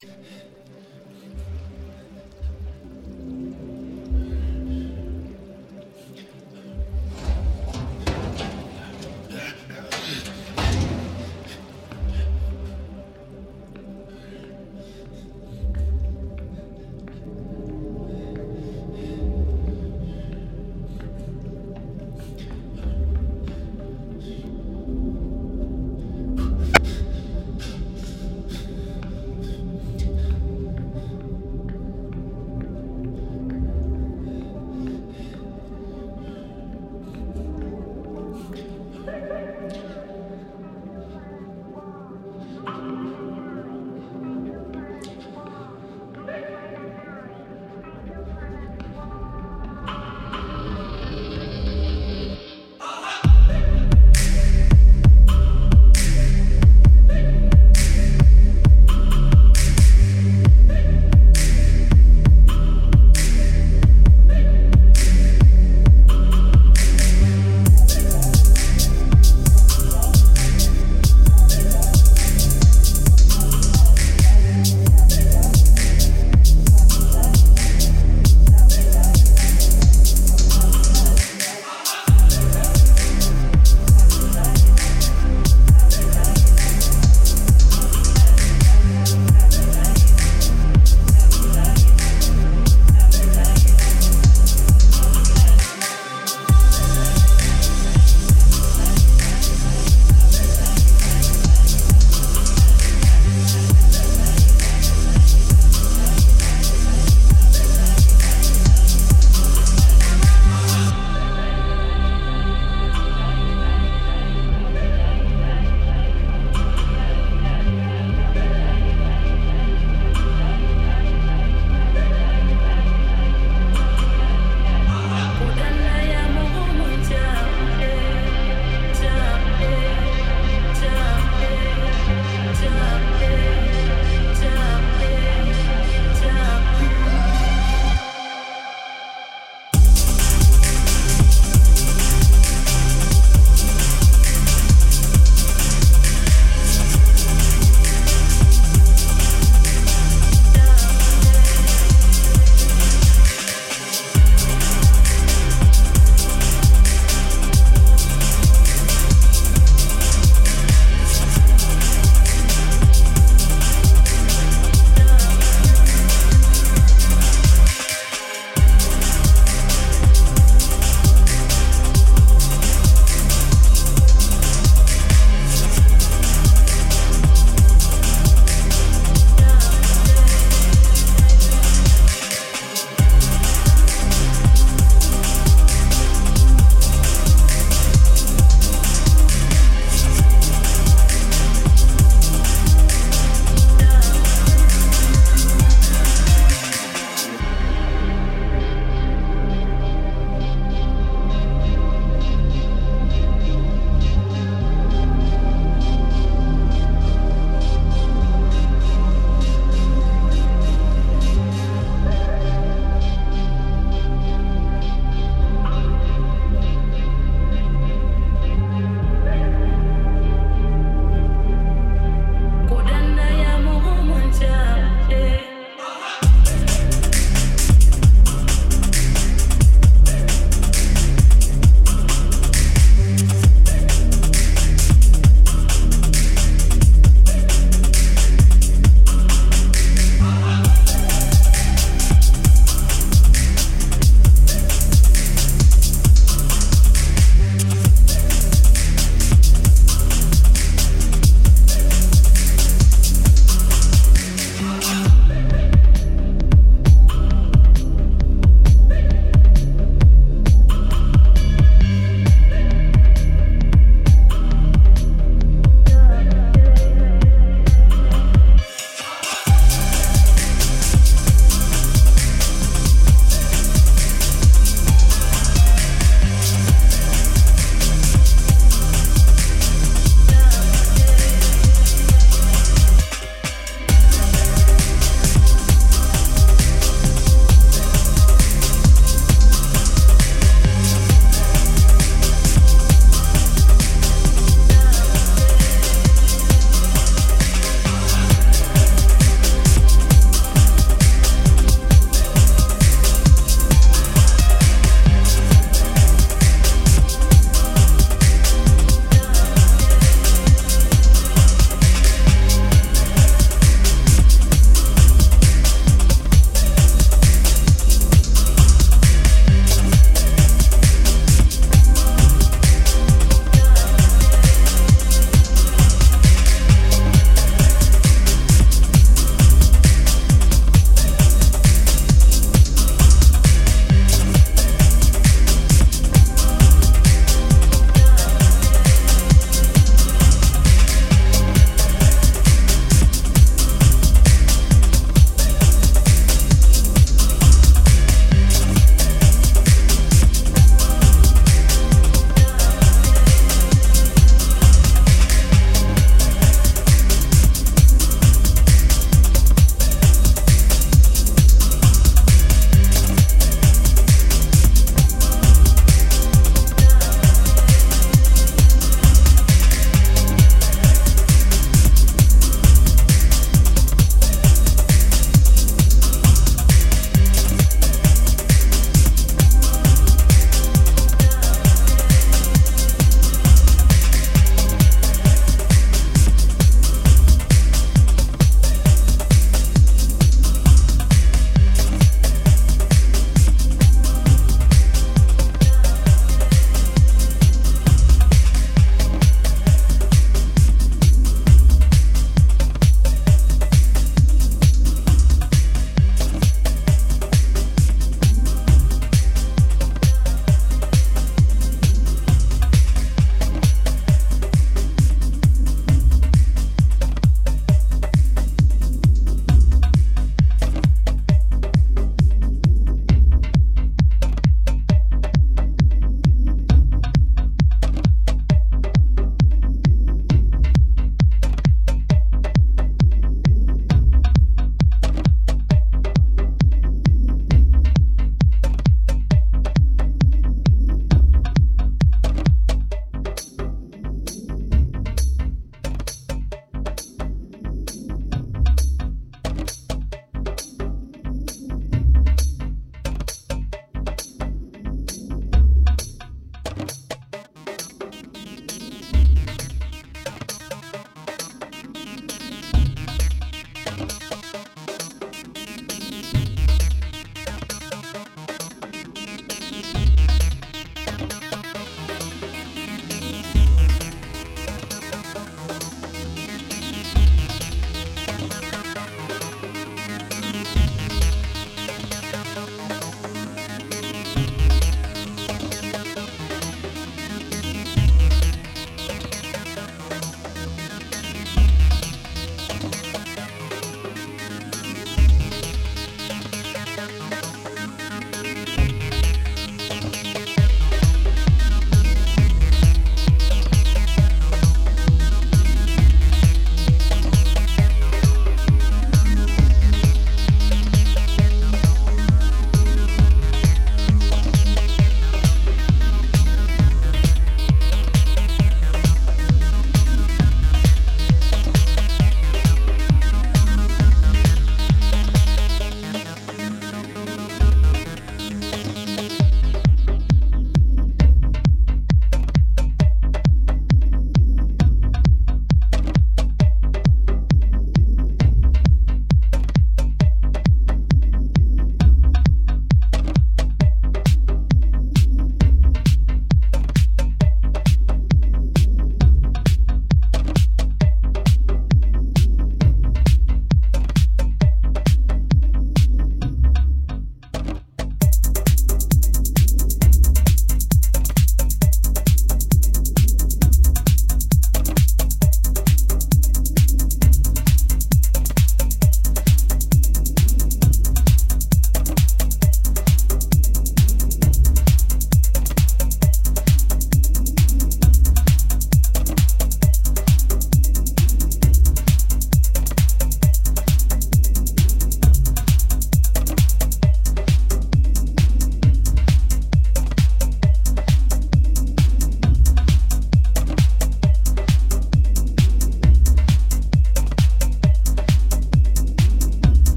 you